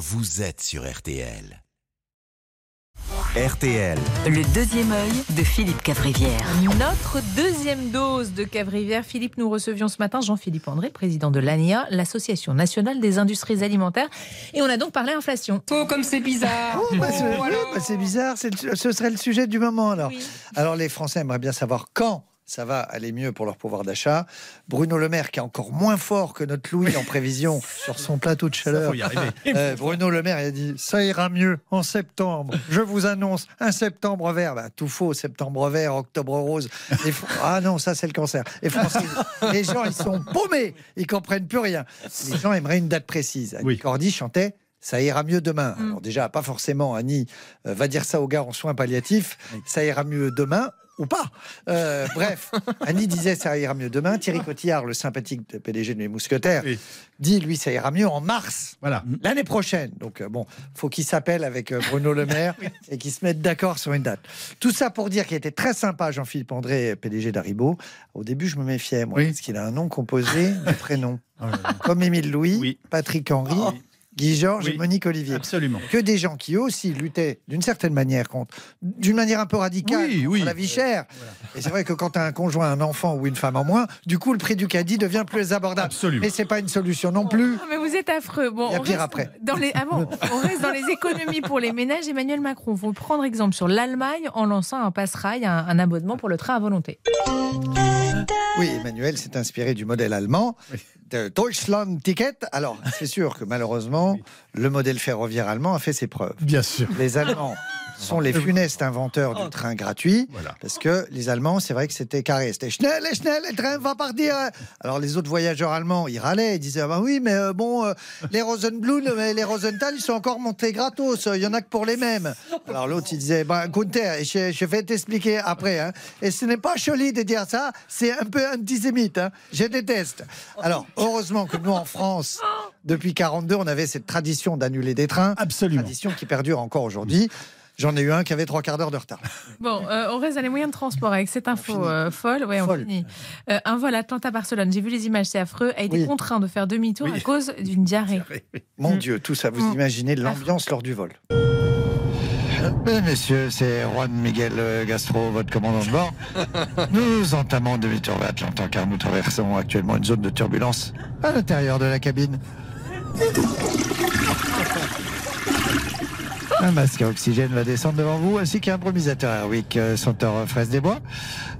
vous êtes sur RTL. RTL. Le deuxième œil de Philippe Cavrivière. Notre deuxième dose de Cavrivière. Philippe, nous recevions ce matin Jean-Philippe André, président de l'ANIA, l'Association nationale des industries alimentaires. Et on a donc parlé inflation. Oh, comme c'est bizarre Oh, bah, c'est oui, bah, c'est bizarre, le- ce serait le sujet du moment alors. Oui. Alors les Français aimeraient bien savoir quand ça va aller mieux pour leur pouvoir d'achat. Bruno Le Maire, qui est encore moins fort que notre Louis en prévision sur son plateau de chaleur. Euh, Bruno Le Maire il a dit ça ira mieux en septembre. Je vous annonce un septembre vert. Bah, tout faux, septembre vert, octobre rose. Fr- ah non, ça c'est le cancer. Les Français, les gens ils sont paumés, ils comprennent plus rien. Les gens aimeraient une date précise. Annie Cordy chantait. Ça ira mieux demain. Alors déjà, pas forcément, Annie euh, va dire ça aux gars en soins palliatifs. Ça ira mieux demain ou pas. Euh, bref, Annie disait ça ira mieux demain. Thierry Cotillard, le sympathique PDG de mes mousquetaires, dit lui ça ira mieux en mars Voilà. l'année prochaine. Donc euh, bon, faut qu'il s'appelle avec euh, Bruno Le Maire et qu'ils se mettent d'accord sur une date. Tout ça pour dire qu'il était très sympa Jean-Philippe André, PDG d'Aribo. Au début, je me méfiais moi Oui. parce qu'il a un nom composé de prénoms Oh comme Émile Louis, Oui. Patrick Henry, Guy Georges Oui. et Monique Olivier. Absolument. Que des gens qui aussi luttaient d'une certaine manière contre, d'une manière un peu radicale, Oui, contre oui. la vie chère. Et c'est vrai que quand tu as un conjoint, un enfant ou une femme en moins, du coup le prix du caddie devient plus abordable. Absolument. Mais c'est pas une solution non plus. Ah, mais vous êtes affreux. Bon, Il y a on pire reste après. Dans les, ah bon, on reste dans les économies pour les ménages. Emmanuel Macron faut prendre exemple sur l'Allemagne en lançant un passe-rail, un, un abonnement pour le train à volonté. Oui, Emmanuel s'est inspiré du modèle allemand de Deutschland Ticket. Alors, c'est sûr que malheureusement, le modèle ferroviaire allemand a fait ses preuves. Bien sûr. Les Allemands sont les funestes inventeurs du train gratuit. Voilà. Parce que les Allemands, c'est vrai que c'était carré. C'était schnell, schnell, le train va partir. Alors les autres voyageurs allemands, ils râlaient. Ils disaient, ah bah oui, mais euh, bon, euh, les Rosenblum et les Rosenthal, ils sont encore montés gratos. Il y en a que pour les mêmes. Alors l'autre, il disait, bah, Gunther, je, je vais t'expliquer après. hein. Et ce n'est pas joli de dire ça, c'est un peu antisémite. hein. Je déteste. Alors, heureusement que nous, en France, depuis 42, on avait cette tradition d'annuler des trains. Absolument. Tradition qui perdure encore aujourd'hui. J'en ai eu un qui avait trois quarts d'heure de retard. Bon, euh, on reste dans les moyens de transport avec cette info euh, folle. Ouais, on finit. Euh, un vol Atlanta-Barcelone, j'ai vu les images, c'est affreux, a été Oui. contraint de faire demi-tour Oui. à cause d'une diarrhée. Mon Mm. Dieu, tout ça, vous Mm. imaginez l'ambiance lors du vol. Messieurs, c'est Juan Miguel Gastro, votre commandant de bord. Nous entamons demi-tour vers Atlantin car nous traversons actuellement une zone de turbulence à l'intérieur de la cabine. Un masque à oxygène va descendre devant vous, ainsi qu'un brumisateur Airwick euh, senteur fraise des bois.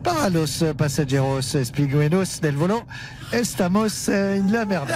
Paralos passageros espiguenos del volo. Estamos euh, la merde.